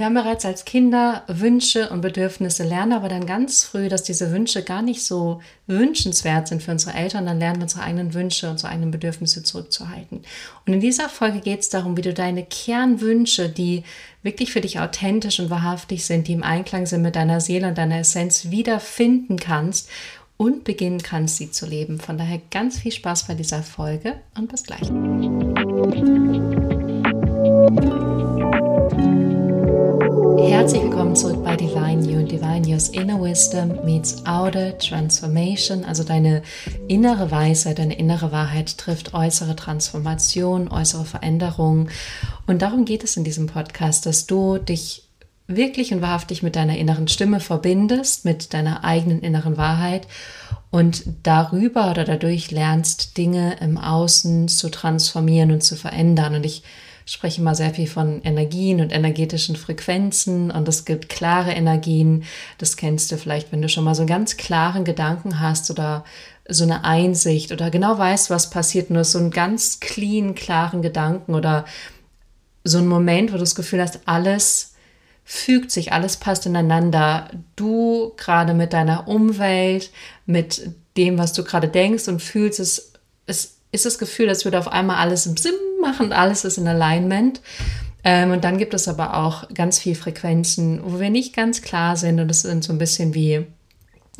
wir haben bereits als Kinder Wünsche und Bedürfnisse, lernen aber dann ganz früh, dass diese Wünsche gar nicht so wünschenswert sind für unsere Eltern. Dann lernen wir unsere eigenen Wünsche, unsere eigenen Bedürfnisse zurückzuhalten. Und in dieser Folge geht es darum, wie du deine Kernwünsche, die wirklich für dich authentisch und wahrhaftig sind, die im Einklang sind mit deiner Seele und deiner Essenz, wiederfinden kannst und beginnen kannst, sie zu leben. Von daher ganz viel Spaß bei dieser Folge und bis gleich. Herzlich willkommen zurück bei Divine You. Divine You's Inner Wisdom meets Outer Transformation. Also deine innere Weisheit, deine innere Wahrheit trifft äußere Transformation, äußere Veränderung. Und darum geht es in diesem Podcast, dass du dich wirklich und wahrhaftig mit deiner inneren Stimme verbindest, mit deiner eigenen inneren Wahrheit und darüber oder dadurch lernst, Dinge im Außen zu transformieren und zu verändern. Und ich spreche mal sehr viel von Energien und energetischen Frequenzen und es gibt klare Energien. Das kennst du vielleicht, wenn du schon mal so einen ganz klaren Gedanken hast oder so eine Einsicht oder genau weißt, was passiert, nur so einen ganz clean, klaren Gedanken oder so einen Moment, wo du das Gefühl hast, alles fügt sich, alles passt ineinander. Du gerade mit deiner Umwelt, mit dem, was du gerade denkst und fühlst, es, es ist das Gefühl, als würde auf einmal alles im Sim machen, alles ist in Alignment. Ähm, und dann gibt es aber auch ganz viel Frequenzen, wo wir nicht ganz klar sind und es sind so ein bisschen wie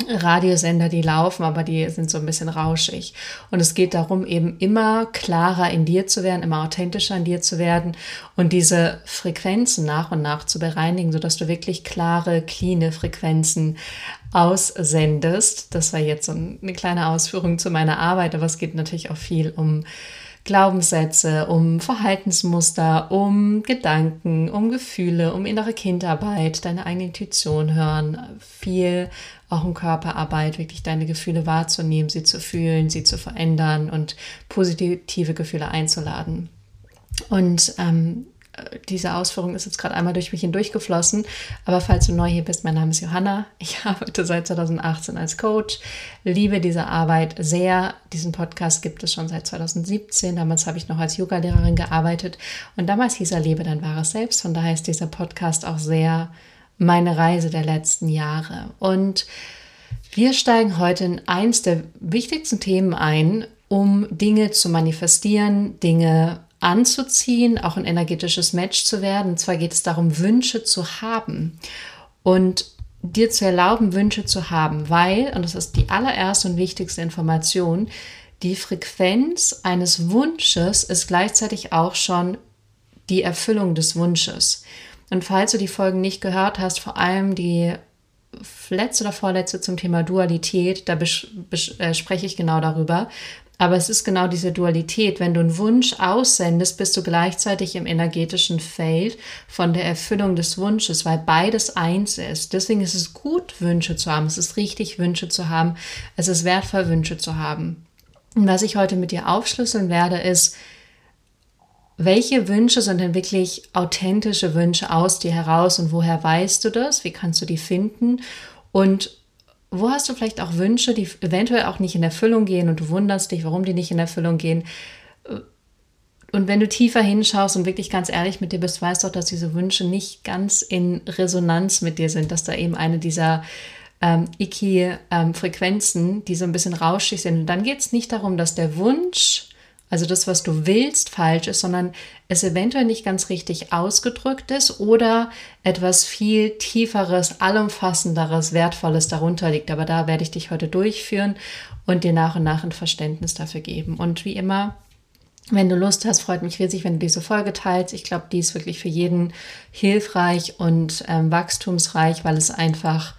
Radiosender, die laufen, aber die sind so ein bisschen rauschig. Und es geht darum, eben immer klarer in dir zu werden, immer authentischer in dir zu werden und diese Frequenzen nach und nach zu bereinigen, sodass du wirklich klare, cleane Frequenzen aussendest. Das war jetzt so eine kleine Ausführung zu meiner Arbeit, aber es geht natürlich auch viel um Glaubenssätze, um Verhaltensmuster, um Gedanken, um Gefühle, um innere Kindarbeit, deine eigene Intuition hören, viel auch um Körperarbeit, wirklich deine Gefühle wahrzunehmen, sie zu fühlen, sie zu verändern und positive Gefühle einzuladen. Und ähm, diese Ausführung ist jetzt gerade einmal durch mich hindurchgeflossen. Aber falls du neu hier bist, mein Name ist Johanna. Ich arbeite seit 2018 als Coach, liebe diese Arbeit sehr. Diesen Podcast gibt es schon seit 2017. Damals habe ich noch als Yoga-Lehrerin gearbeitet und damals hieß er Lebe dein wahres Selbst. Von daher ist dieser Podcast auch sehr meine Reise der letzten Jahre. Und wir steigen heute in eins der wichtigsten Themen ein, um Dinge zu manifestieren, Dinge anzuziehen, auch ein energetisches Match zu werden. Und zwar geht es darum, Wünsche zu haben und dir zu erlauben, Wünsche zu haben, weil, und das ist die allererste und wichtigste Information, die Frequenz eines Wunsches ist gleichzeitig auch schon die Erfüllung des Wunsches. Und falls du die Folgen nicht gehört hast, vor allem die letzte oder vorletzte zum Thema Dualität, da äh, spreche ich genau darüber, aber es ist genau diese Dualität. Wenn du einen Wunsch aussendest, bist du gleichzeitig im energetischen Feld von der Erfüllung des Wunsches, weil beides eins ist. Deswegen ist es gut, Wünsche zu haben. Es ist richtig, Wünsche zu haben. Es ist wertvoll, Wünsche zu haben. Und was ich heute mit dir aufschlüsseln werde, ist, welche Wünsche sind denn wirklich authentische Wünsche aus dir heraus und woher weißt du das? Wie kannst du die finden? Und wo hast du vielleicht auch Wünsche, die eventuell auch nicht in Erfüllung gehen und du wunderst dich, warum die nicht in Erfüllung gehen? Und wenn du tiefer hinschaust und wirklich ganz ehrlich mit dir bist, weißt du auch, dass diese Wünsche nicht ganz in Resonanz mit dir sind, dass da eben eine dieser ähm, Iki-Frequenzen, ähm, die so ein bisschen rauschig sind. Und dann geht es nicht darum, dass der Wunsch also das, was du willst, falsch ist, sondern es eventuell nicht ganz richtig ausgedrückt ist oder etwas viel tieferes, allumfassenderes, wertvolles darunter liegt. Aber da werde ich dich heute durchführen und dir nach und nach ein Verständnis dafür geben. Und wie immer, wenn du Lust hast, freut mich riesig, wenn du diese Folge teilst. Ich glaube, die ist wirklich für jeden hilfreich und ähm, wachstumsreich, weil es einfach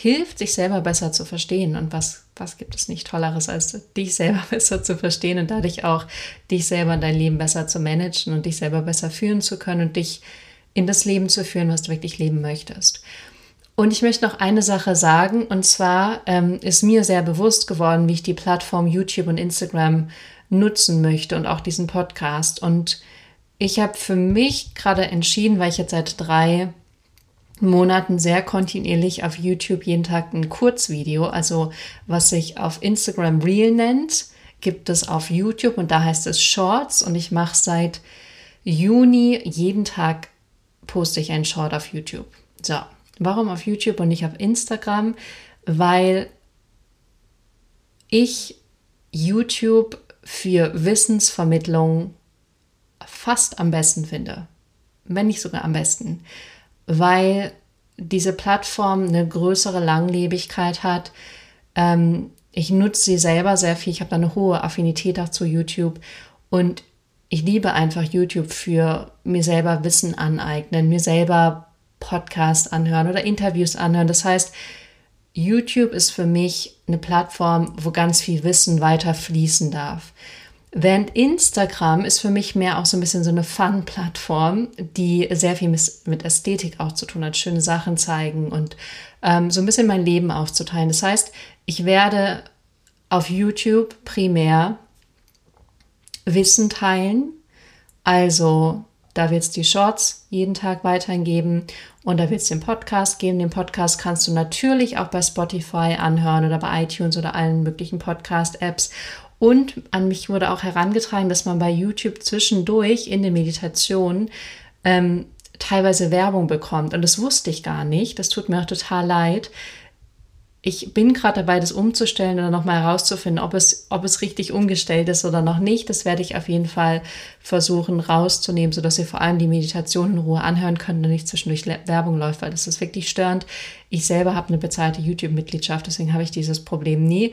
hilft, sich selber besser zu verstehen. Und was, was gibt es nicht Tolleres, als dich selber besser zu verstehen und dadurch auch dich selber dein Leben besser zu managen und dich selber besser führen zu können und dich in das Leben zu führen, was du wirklich leben möchtest. Und ich möchte noch eine Sache sagen, und zwar ähm, ist mir sehr bewusst geworden, wie ich die Plattform YouTube und Instagram nutzen möchte und auch diesen Podcast. Und ich habe für mich gerade entschieden, weil ich jetzt seit drei Monaten sehr kontinuierlich auf YouTube jeden Tag ein Kurzvideo, also was sich auf Instagram Reel nennt, gibt es auf YouTube und da heißt es Shorts und ich mache seit Juni jeden Tag poste ich einen Short auf YouTube. So, warum auf YouTube und nicht auf Instagram? Weil ich YouTube für Wissensvermittlung fast am besten finde, wenn nicht sogar am besten, weil diese Plattform eine größere Langlebigkeit hat. Ähm, ich nutze sie selber sehr viel. Ich habe da eine hohe Affinität auch zu YouTube und ich liebe einfach YouTube für mir selber Wissen aneignen, mir selber Podcast anhören oder Interviews anhören. Das heißt, YouTube ist für mich eine Plattform, wo ganz viel Wissen weiter fließen darf. Während Instagram ist für mich mehr auch so ein bisschen so eine Fun-Plattform, die sehr viel mit Ästhetik auch zu tun hat, schöne Sachen zeigen und ähm, so ein bisschen mein Leben aufzuteilen. Das heißt, ich werde auf YouTube primär Wissen teilen, also da wird es die Shorts jeden Tag weiterhin geben und da wird es den Podcast geben. Den Podcast kannst du natürlich auch bei Spotify anhören oder bei iTunes oder allen möglichen Podcast-Apps. Und an mich wurde auch herangetragen, dass man bei YouTube zwischendurch in den Meditationen ähm, teilweise Werbung bekommt. Und das wusste ich gar nicht. Das tut mir auch total leid ich bin gerade dabei, das umzustellen oder nochmal herauszufinden, ob es, ob es richtig umgestellt ist oder noch nicht. Das werde ich auf jeden Fall versuchen rauszunehmen, sodass ihr vor allem die Meditation in Ruhe anhören könnt und nicht zwischendurch Werbung läuft, weil das ist wirklich störend. Ich selber habe eine bezahlte YouTube-Mitgliedschaft, deswegen habe ich dieses Problem nie.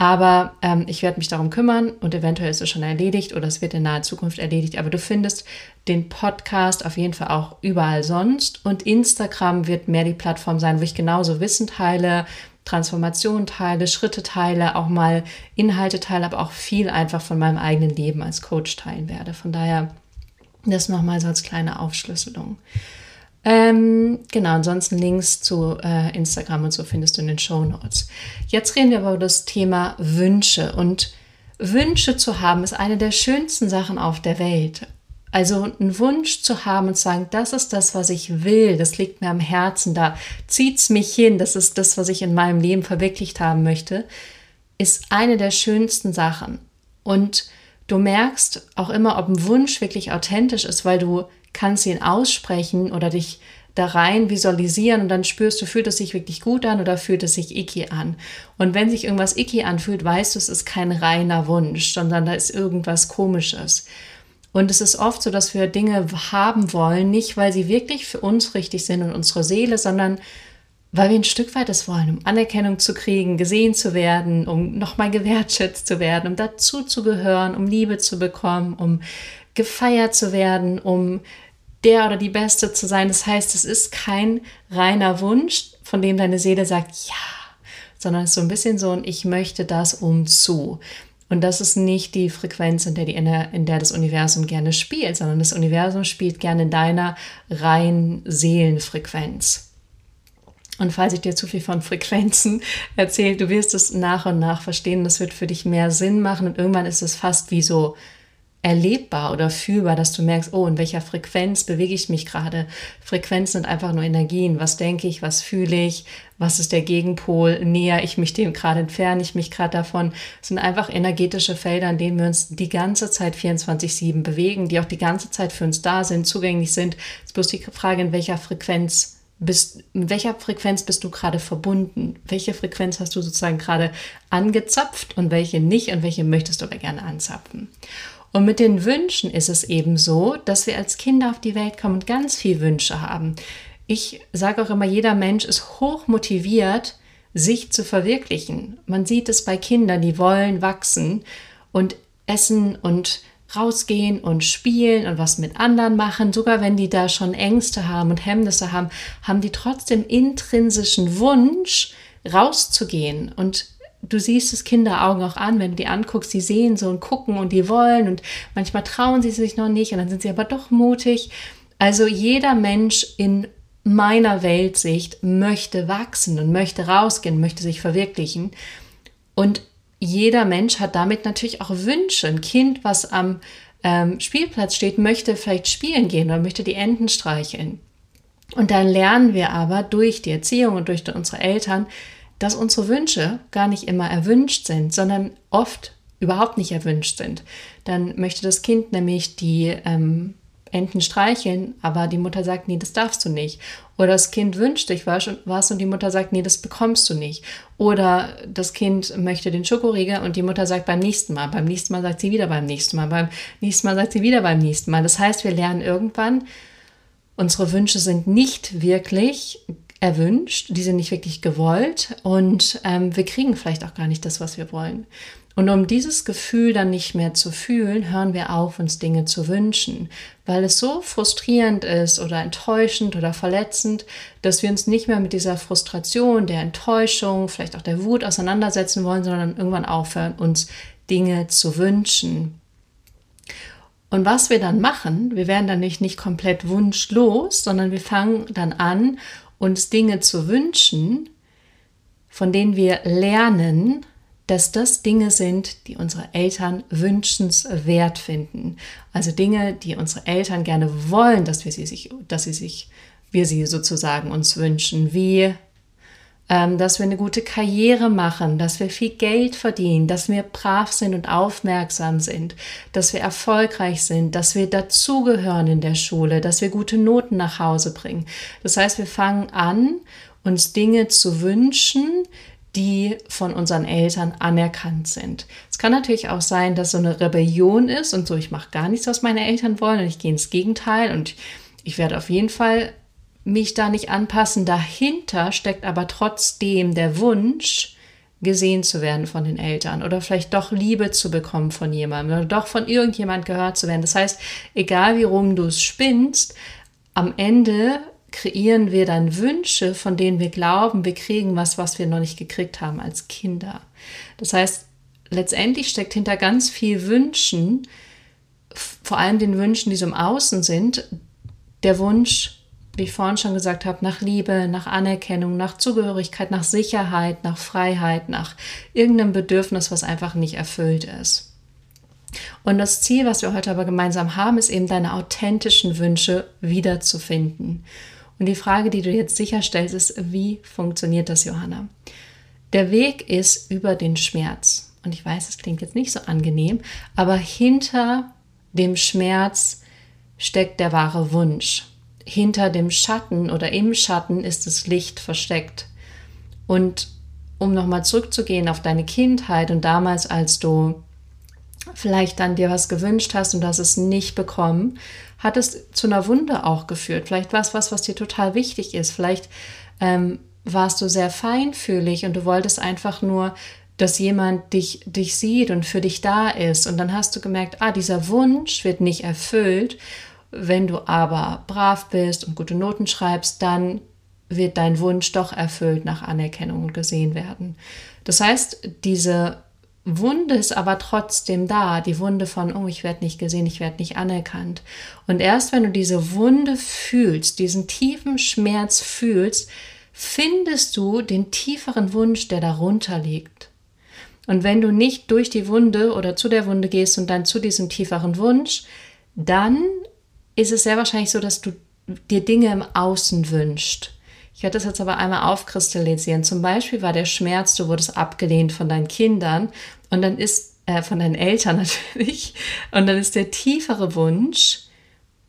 Aber ähm, ich werde mich darum kümmern und eventuell ist es schon erledigt oder es wird in naher Zukunft erledigt. Aber du findest den Podcast auf jeden Fall auch überall sonst. Und Instagram wird mehr die Plattform sein, wo ich genauso Wissen teile, Transformation teile, Schritte teile, auch mal Inhalte teile, aber auch viel einfach von meinem eigenen Leben als Coach teilen werde. Von daher das nochmal so als kleine Aufschlüsselung. Ähm, genau, ansonsten Links zu äh, Instagram und so findest du in den Show Notes. Jetzt reden wir aber über das Thema Wünsche. Und Wünsche zu haben ist eine der schönsten Sachen auf der Welt. Also einen Wunsch zu haben und zu sagen, das ist das, was ich will, das liegt mir am Herzen, da zieht es mich hin, das ist das, was ich in meinem Leben verwirklicht haben möchte, ist eine der schönsten Sachen. Und du merkst auch immer, ob ein Wunsch wirklich authentisch ist, weil du kannst ihn aussprechen oder dich da rein visualisieren und dann spürst du, fühlt es sich wirklich gut an oder fühlt es sich icky an. Und wenn sich irgendwas icky anfühlt, weißt du, es ist kein reiner Wunsch, sondern da ist irgendwas Komisches. Und es ist oft so, dass wir Dinge haben wollen, nicht weil sie wirklich für uns richtig sind und unsere Seele, sondern weil wir ein Stück weit das wollen, um Anerkennung zu kriegen, gesehen zu werden, um nochmal gewertschätzt zu werden, um dazu zu gehören, um Liebe zu bekommen, um gefeiert zu werden, um der oder die Beste zu sein. Das heißt, es ist kein reiner Wunsch, von dem deine Seele sagt, ja, sondern es ist so ein bisschen so ein Ich möchte das um zu. Und das ist nicht die Frequenz, in der, die, in der das Universum gerne spielt, sondern das Universum spielt gerne in deiner reinen Seelenfrequenz. Und falls ich dir zu viel von Frequenzen erzähle, du wirst es nach und nach verstehen. Das wird für dich mehr Sinn machen und irgendwann ist es fast wie so erlebbar oder fühlbar, dass du merkst, oh, in welcher Frequenz bewege ich mich gerade. Frequenzen sind einfach nur Energien. Was denke ich, was fühle ich, was ist der Gegenpol, näher ich mich dem gerade, entferne ich mich gerade davon. Es sind einfach energetische Felder, in denen wir uns die ganze Zeit 24-7 bewegen, die auch die ganze Zeit für uns da sind, zugänglich sind. Es ist bloß die Frage, in welcher Frequenz bist, mit welcher Frequenz bist du gerade verbunden? Welche Frequenz hast du sozusagen gerade angezapft und welche nicht und welche möchtest du aber gerne anzapfen? Und mit den Wünschen ist es eben so, dass wir als Kinder auf die Welt kommen und ganz viele Wünsche haben. Ich sage auch immer, jeder Mensch ist hoch motiviert, sich zu verwirklichen. Man sieht es bei Kindern, die wollen wachsen und essen und rausgehen und spielen und was mit anderen machen. Sogar wenn die da schon Ängste haben und Hemmnisse haben, haben die trotzdem intrinsischen Wunsch, rauszugehen und du siehst es Kinderaugen auch an, wenn du die anguckst, die sehen so und gucken und die wollen und manchmal trauen sie sich noch nicht und dann sind sie aber doch mutig. Also jeder Mensch in meiner Weltsicht möchte wachsen und möchte rausgehen, möchte sich verwirklichen. Und jeder Mensch hat damit natürlich auch Wünsche. Ein Kind, was am ähm, Spielplatz steht, möchte vielleicht spielen gehen oder möchte die Enten streicheln. Und dann lernen wir aber durch die Erziehung und durch unsere Eltern, dass unsere Wünsche gar nicht immer erwünscht sind, sondern oft überhaupt nicht erwünscht sind. Dann möchte das Kind nämlich die ähm, Enten streicheln, aber die Mutter sagt, nee, das darfst du nicht. Oder das Kind wünscht sich was und die Mutter sagt, nee, das bekommst du nicht. Oder das Kind möchte den Schokoriegel und die Mutter sagt beim nächsten Mal. Beim nächsten Mal sagt sie wieder beim nächsten Mal. Beim nächsten Mal sagt sie wieder beim nächsten Mal. Das heißt, wir lernen irgendwann, unsere Wünsche sind nicht wirklich erwünscht, die sind nicht wirklich gewollt und ähm, wir kriegen vielleicht auch gar nicht das, was wir wollen. Und um dieses Gefühl dann nicht mehr zu fühlen, hören wir auf, uns Dinge zu wünschen, weil es so frustrierend ist oder enttäuschend oder verletzend, dass wir uns nicht mehr mit dieser Frustration, der Enttäuschung, vielleicht auch der Wut auseinandersetzen wollen, sondern irgendwann aufhören, uns Dinge zu wünschen. Und was wir dann machen, wir werden dann nicht, nicht komplett wunschlos, sondern wir fangen dann an, uns Dinge zu wünschen, von denen wir lernen, dass das Dinge sind, die unsere Eltern wünschenswert finden. Also Dinge, die unsere Eltern gerne wollen, dass wir sie sich, dass sie sich, wir sie sozusagen uns wünschen, wie dass wir eine gute Karriere machen, dass wir viel Geld verdienen, dass wir brav sind und aufmerksam sind, dass wir erfolgreich sind, dass wir dazugehören in der Schule, dass wir gute Noten nach Hause bringen. Das heißt, wir fangen an, uns Dinge zu wünschen, die von unseren Eltern anerkannt sind. Es kann natürlich auch sein, dass so eine Rebellion ist und so, ich mache gar nichts, was meine Eltern wollen und ich gehe ins Gegenteil und ich werde auf jeden Fall mich da nicht anpassen. Dahinter steckt aber trotzdem der Wunsch, gesehen zu werden von den Eltern oder vielleicht doch Liebe zu bekommen von jemandem oder doch von irgendjemand gehört zu werden. Das heißt, egal wie rum du es spinnst, am Ende kreieren wir dann Wünsche, von denen wir glauben, wir kriegen was, was wir noch nicht gekriegt haben als Kinder. Das heißt, letztendlich steckt hinter ganz viel Wünschen, vor allem den Wünschen, die so im Außen sind, der Wunsch, wie ich vorhin schon gesagt habe, nach Liebe, nach Anerkennung, nach Zugehörigkeit, nach Sicherheit, nach Freiheit, nach irgendeinem Bedürfnis, was einfach nicht erfüllt ist. Und das Ziel, was wir heute aber gemeinsam haben, ist eben deine authentischen Wünsche wiederzufinden. Und die Frage, die du jetzt sicherstellst, ist, wie funktioniert das, Johanna? Der Weg ist über den Schmerz. Und ich weiß, es klingt jetzt nicht so angenehm, aber hinter dem Schmerz steckt der wahre Wunsch. Hinter dem Schatten oder im Schatten ist das Licht versteckt. Und um nochmal zurückzugehen auf deine Kindheit und damals, als du vielleicht dann dir was gewünscht hast und hast es nicht bekommen, hat es zu einer Wunde auch geführt. Vielleicht war es was, was dir total wichtig ist. Vielleicht ähm, warst du sehr feinfühlig und du wolltest einfach nur, dass jemand dich, dich sieht und für dich da ist. Und dann hast du gemerkt, ah, dieser Wunsch wird nicht erfüllt. Wenn du aber brav bist und gute Noten schreibst, dann wird dein Wunsch doch erfüllt nach Anerkennung und gesehen werden. Das heißt, diese Wunde ist aber trotzdem da, die Wunde von, oh, ich werde nicht gesehen, ich werde nicht anerkannt. Und erst wenn du diese Wunde fühlst, diesen tiefen Schmerz fühlst, findest du den tieferen Wunsch, der darunter liegt. Und wenn du nicht durch die Wunde oder zu der Wunde gehst und dann zu diesem tieferen Wunsch, dann ist es sehr wahrscheinlich so, dass du dir Dinge im Außen wünschst. Ich werde das jetzt aber einmal aufkristallisieren. Zum Beispiel war der Schmerz, du wurdest abgelehnt von deinen Kindern und dann ist, äh, von deinen Eltern natürlich, und dann ist der tiefere Wunsch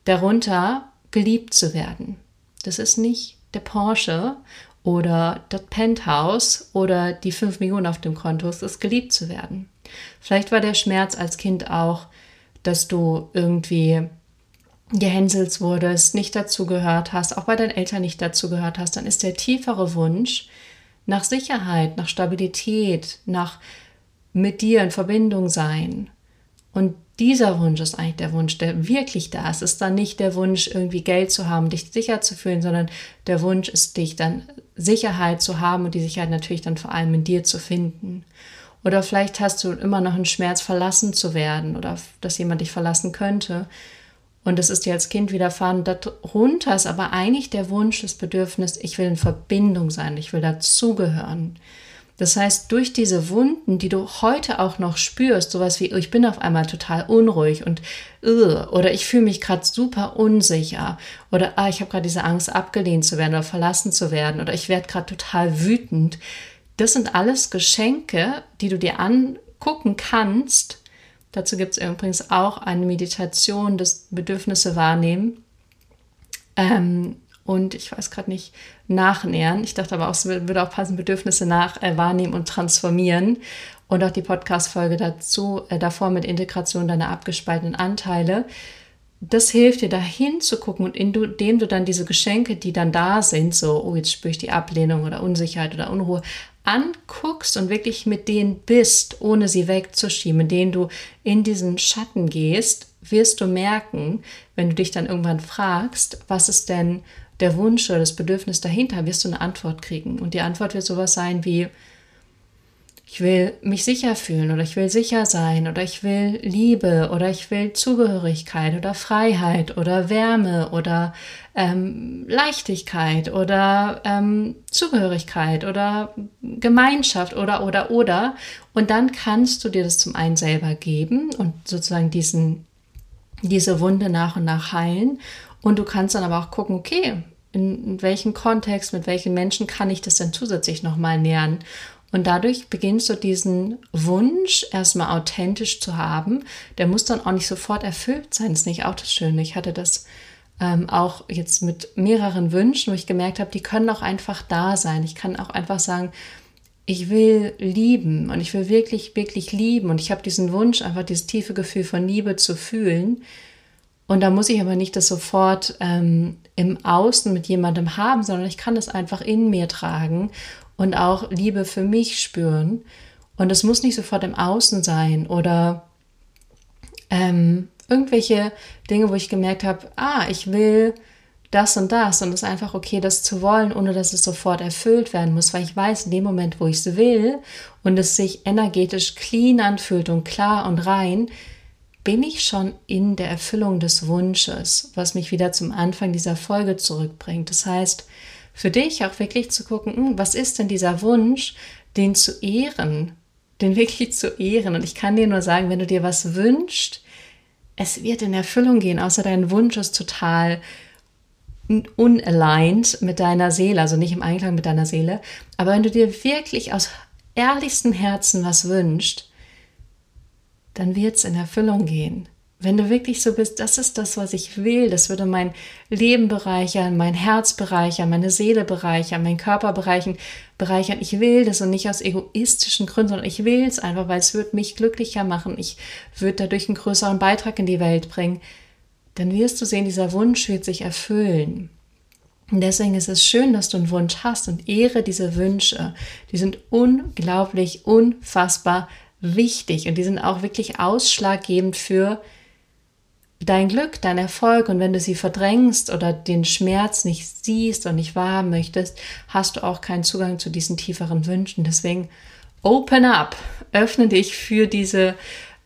darunter, geliebt zu werden. Das ist nicht der Porsche oder das Penthouse oder die 5 Millionen auf dem Konto, es ist geliebt zu werden. Vielleicht war der Schmerz als Kind auch, dass du irgendwie gehänselt wurdest, nicht dazugehört hast, auch bei deinen Eltern nicht dazugehört hast, dann ist der tiefere Wunsch nach Sicherheit, nach Stabilität, nach mit dir in Verbindung sein. Und dieser Wunsch ist eigentlich der Wunsch, der wirklich da ist. Es ist dann nicht der Wunsch, irgendwie Geld zu haben, dich sicher zu fühlen, sondern der Wunsch ist, dich dann Sicherheit zu haben und die Sicherheit natürlich dann vor allem in dir zu finden. Oder vielleicht hast du immer noch einen Schmerz, verlassen zu werden oder dass jemand dich verlassen könnte. Und das ist dir als Kind widerfahren. Darunter ist aber eigentlich der Wunsch, das Bedürfnis, ich will in Verbindung sein, ich will dazugehören. Das heißt, durch diese Wunden, die du heute auch noch spürst, sowas wie, ich bin auf einmal total unruhig und oder ich fühle mich gerade super unsicher oder ah, ich habe gerade diese Angst, abgelehnt zu werden oder verlassen zu werden oder ich werde gerade total wütend. Das sind alles Geschenke, die du dir angucken kannst, Dazu gibt es übrigens auch eine Meditation, das Bedürfnisse wahrnehmen. Ähm, und ich weiß gerade nicht, nachnähern. Ich dachte aber auch, es würde auch passen, Bedürfnisse nach äh, wahrnehmen und transformieren. Und auch die Podcast-Folge dazu, äh, davor mit Integration deiner abgespaltenen Anteile. Das hilft dir, da hinzugucken und indem du dann diese Geschenke, die dann da sind, so, oh, jetzt spüre ich die Ablehnung oder Unsicherheit oder Unruhe, anguckst und wirklich mit denen bist, ohne sie wegzuschieben, in denen du in diesen Schatten gehst, wirst du merken, wenn du dich dann irgendwann fragst, was ist denn der Wunsch oder das Bedürfnis dahinter, wirst du eine Antwort kriegen. Und die Antwort wird sowas sein wie, ich will mich sicher fühlen oder ich will sicher sein oder ich will Liebe oder ich will Zugehörigkeit oder Freiheit oder Wärme oder ähm, Leichtigkeit oder ähm, Zugehörigkeit oder Gemeinschaft oder oder oder. Und dann kannst du dir das zum einen selber geben und sozusagen diesen, diese Wunde nach und nach heilen. Und du kannst dann aber auch gucken, okay, in, in welchem Kontext, mit welchen Menschen kann ich das denn zusätzlich nochmal nähern? Und dadurch beginnst du diesen Wunsch erstmal authentisch zu haben. Der muss dann auch nicht sofort erfüllt sein. Das ist nicht auch das Schöne. Ich hatte das ähm, auch jetzt mit mehreren Wünschen, wo ich gemerkt habe, die können auch einfach da sein. Ich kann auch einfach sagen, ich will lieben und ich will wirklich, wirklich lieben. Und ich habe diesen Wunsch, einfach dieses tiefe Gefühl von Liebe zu fühlen. Und da muss ich aber nicht das sofort ähm, im Außen mit jemandem haben, sondern ich kann das einfach in mir tragen und auch Liebe für mich spüren. Und es muss nicht sofort im Außen sein oder ähm, irgendwelche Dinge, wo ich gemerkt habe, ah, ich will das und das und es ist einfach okay, das zu wollen, ohne dass es sofort erfüllt werden muss, weil ich weiß, in dem Moment, wo ich es will und es sich energetisch clean anfühlt und klar und rein, bin ich schon in der Erfüllung des Wunsches, was mich wieder zum Anfang dieser Folge zurückbringt. Das heißt, für dich auch wirklich zu gucken, hm, was ist denn dieser Wunsch, den zu ehren, den wirklich zu ehren. Und ich kann dir nur sagen, wenn du dir was wünschst, es wird in Erfüllung gehen, außer dein Wunsch ist total unaligned mit deiner Seele, also nicht im Einklang mit deiner Seele. Aber wenn du dir wirklich aus ehrlichstem Herzen was wünschst, dann wird es in Erfüllung gehen. Wenn du wirklich so bist, das ist das, was ich will, das würde mein Leben bereichern, mein Herz bereichern, meine Seele bereichern, mein Körper bereichern, bereichern. Ich will das und nicht aus egoistischen Gründen, sondern ich will es einfach, weil es wird mich glücklicher machen. Ich würde dadurch einen größeren Beitrag in die Welt bringen. Dann wirst du sehen, dieser Wunsch wird sich erfüllen. Und deswegen ist es schön, dass du einen Wunsch hast und ehre diese Wünsche. Die sind unglaublich, unfassbar wichtig und die sind auch wirklich ausschlaggebend für dein Glück, dein Erfolg und wenn du sie verdrängst oder den Schmerz nicht siehst und nicht wahrhaben möchtest, hast du auch keinen Zugang zu diesen tieferen Wünschen. Deswegen open up, öffne dich für diese,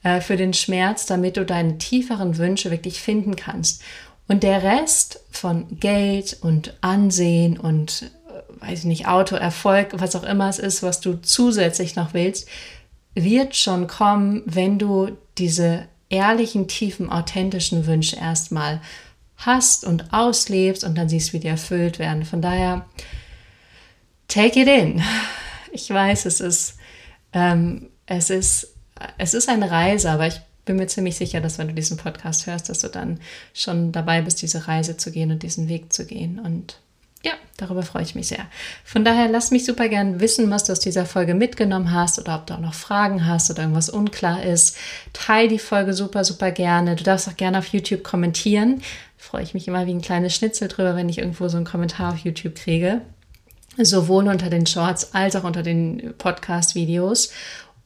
äh, für den Schmerz, damit du deine tieferen Wünsche wirklich finden kannst. Und der Rest von Geld und Ansehen und, äh, weiß ich nicht, Auto, Erfolg, was auch immer es ist, was du zusätzlich noch willst, wird schon kommen, wenn du diese ehrlichen, tiefen, authentischen Wünsche erstmal hast und auslebst und dann siehst, wie die erfüllt werden. Von daher, take it in. Ich weiß, es ist, ähm, es ist, es ist eine Reise, aber ich bin mir ziemlich sicher, dass wenn du diesen Podcast hörst, dass du dann schon dabei bist, diese Reise zu gehen und diesen Weg zu gehen. Und ja, darüber freue ich mich sehr. Von daher lass mich super gern wissen, was du aus dieser Folge mitgenommen hast oder ob du auch noch Fragen hast oder irgendwas unklar ist. Teil die Folge super, super gerne. Du darfst auch gerne auf YouTube kommentieren. Freue ich mich immer wie ein kleines Schnitzel drüber, wenn ich irgendwo so einen Kommentar auf YouTube kriege. Sowohl unter den Shorts als auch unter den Podcast-Videos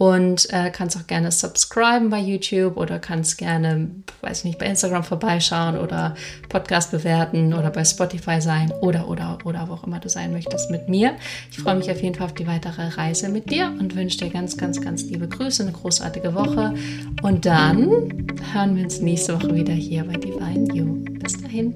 und äh, kannst auch gerne subscriben bei YouTube oder kannst gerne, weiß nicht, bei Instagram vorbeischauen oder Podcast bewerten oder bei Spotify sein oder, oder, oder wo auch immer du sein möchtest mit mir. Ich freue mich auf jeden Fall auf die weitere Reise mit dir und wünsche dir ganz, ganz, ganz liebe Grüße, eine großartige Woche und dann hören wir uns nächste Woche wieder hier bei Divine You. Bis dahin.